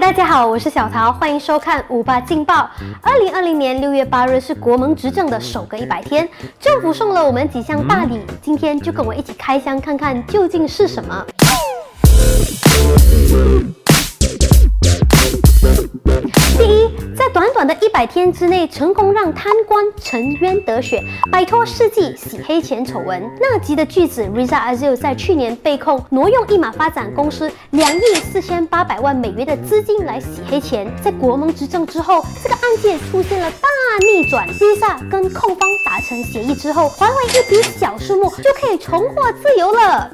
大家好，我是小桃，欢迎收看五八劲爆。二零二零年六月八日是国盟执政的首个一百天，政府送了我们几项大礼，今天就跟我一起开箱看看究竟是什么。在短短的一百天之内，成功让贪官沉冤得雪，摆脱世纪洗黑钱丑闻。纳吉的巨子 Riza Azil 在去年被控挪用一马发展公司两亿四千八百万美元的资金来洗黑钱。在国盟执政之后，这个案件出现了大逆转，Riza 跟控方达成协议之后，还回一笔小数目就可以重获自由了。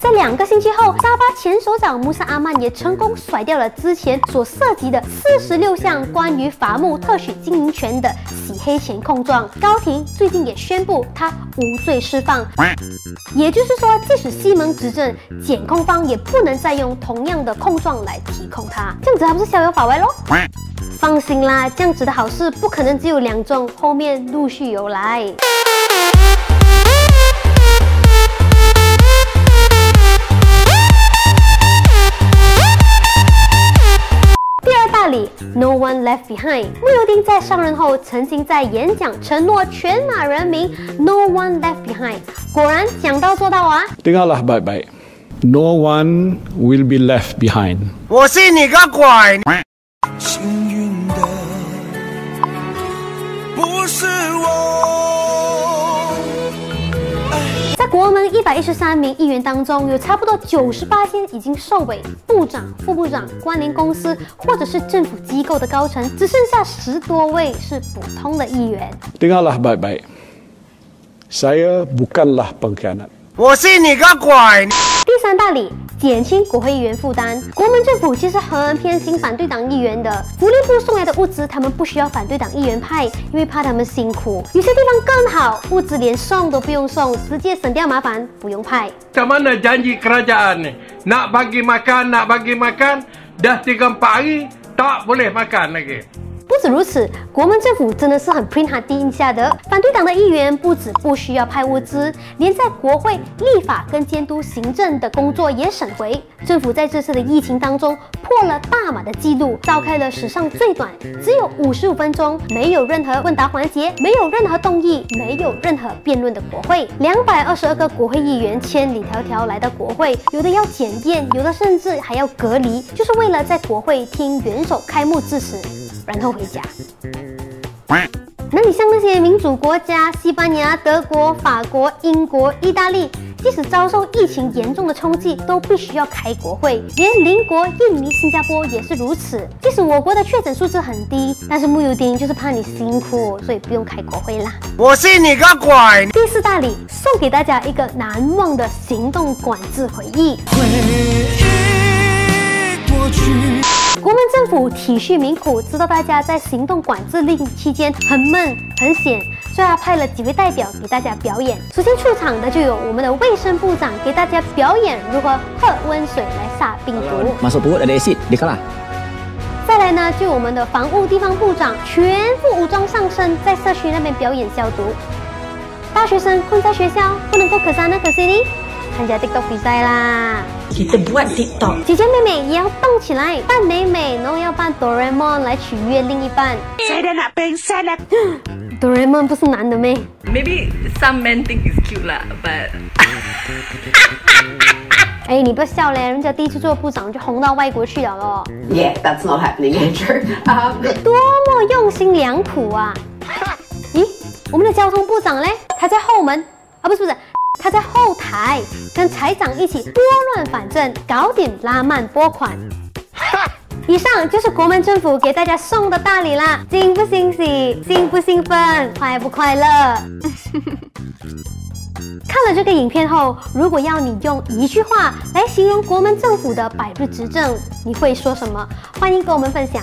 在两个星期后，沙巴前首长穆萨阿曼也成功甩掉了之前所涉及的四十六项关于伐木特许经营权的洗黑钱控状。高庭最近也宣布他无罪释放，也就是说，即使西蒙执政，检控方也不能再用同样的控状来提控他，这样子还不是逍遥法外喽？放心啦，这样子的好事不可能只有两种，后面陆续有来。No one left behind。穆尤丁在上任后，曾经在演讲承诺全马人民 No one left behind。果然讲到做到啊！Dengarlah baik-baik。No one will be left behind。我信你个鬼！幸运的不是我。十三名议员当中，有差不多九十八天已经受委，部长、副部长、关联公司或者是政府机构的高层，只剩下十多位是普通的议员。Dengarlah baik-baik, saya bukanlah pengkhianat。我信你个鬼！第三大理，减轻国会议员负担。国门政府其实很偏心反对党议员的，福利部送来的物资，他们不需要反对党议员派，因为怕他们辛苦。有些地方更好，物资连送都不用送，直接省掉麻烦，不用派。Macam mana janji kerajaan ni? Nak bagi makan, nak bagi makan, dah tiga empat hari tak boleh makan lagi. 不止如此，国门政府真的是很 print 他第一下的。反对党的议员不止不需要派物资，连在国会立法跟监督行政的工作也省回。政府在这次的疫情当中破了大马的记录，召开了史上最短，只有五十五分钟，没有任何问答环节，没有任何动议，没有任何辩论的国会。两百二十二个国会议员千里迢迢来到国会，有的要检验，有的甚至还要隔离，就是为了在国会听元首开幕致辞。然后回家。那你像那些民主国家，西班牙、德国、法国、英国、意大利，即使遭受疫情严重的冲击，都必须要开国会。连邻国印尼、新加坡也是如此。即使我国的确诊数字很低，但是木有丁就是怕你辛苦，所以不用开国会啦。我信你个鬼！第四大礼送给大家一个难忘的行动管制回忆。回忆过去。国民政府体恤民苦，知道大家在行动管制令期间很闷很险，所以他派了几位代表给大家表演。首先出场的就有我们的卫生部长，给大家表演如何喝温水来杀病毒。马上不会来联系，离开了。再来呢，就我们的防务地方部长，全副武装上身，在社区那边表演消毒。大学生困在学校，不能够可山那可 C 哩。参加 TikTok 比赛啦！Kita buat TikTok。姐姐妹妹也要动起来，扮美美，然后要扮哆啦 A 梦来取悦另一半。Saya nak pengsan lah。哆啦 A 梦不是男的咩？Maybe some men think it's cute lah, but 哎，你不要笑嘞，人家第一次做部长就红到外国去了咯。Yeah, that's not happening, Andrew. 多么用心良苦啊！咦，我们的交通部长嘞？他在后门啊，不是不是。他在后台跟财长一起拨乱反正，搞点拉曼拨款。以上就是国门政府给大家送的大礼啦，惊不惊喜，兴不兴奋，快不快乐？看了这个影片后，如果要你用一句话来形容国门政府的百日执政，你会说什么？欢迎跟我们分享。